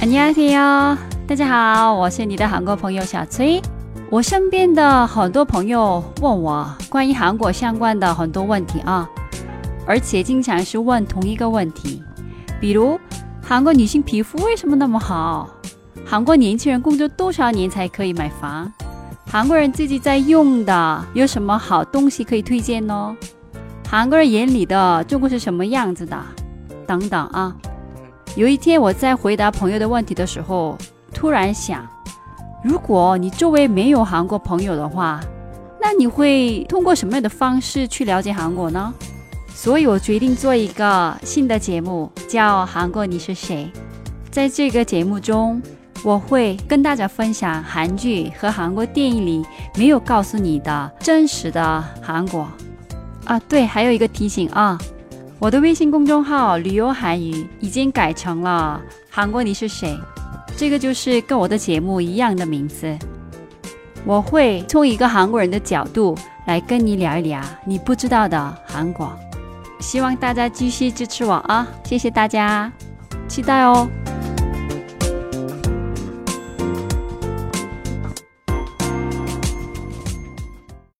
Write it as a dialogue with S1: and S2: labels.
S1: 안녕하세요，大家好，我是你的韩国朋友小崔。我身边的很多朋友问我关于韩国相关的很多问题啊，而且经常是问同一个问题，比如韩国女性皮肤为什么那么好？韩国年轻人工作多少年才可以买房？韩国人自己在用的有什么好东西可以推荐呢？韩国人眼里的中国是什么样子的？等等啊。 有一天我在回答朋友的问题的时候，突然想，如果你周围没有韩国朋友的话，那你会通过什么样的方式去了解韩国呢？所以我决定做一个新的节目，叫《韩国你是谁》。在这个节目中，我会跟大家分享韩剧和韩国电影里没有告诉你的真实的韩国。啊，对，还有一个提醒啊，我的微信公众号“旅游韩语”已经改成了“韩国你是谁”，这个就是跟我的节目一样的名字。我会从一个韩国人的角度来跟你聊一聊你不知道的韩国。希望大家继续支持我啊，谢谢大家，期待哦。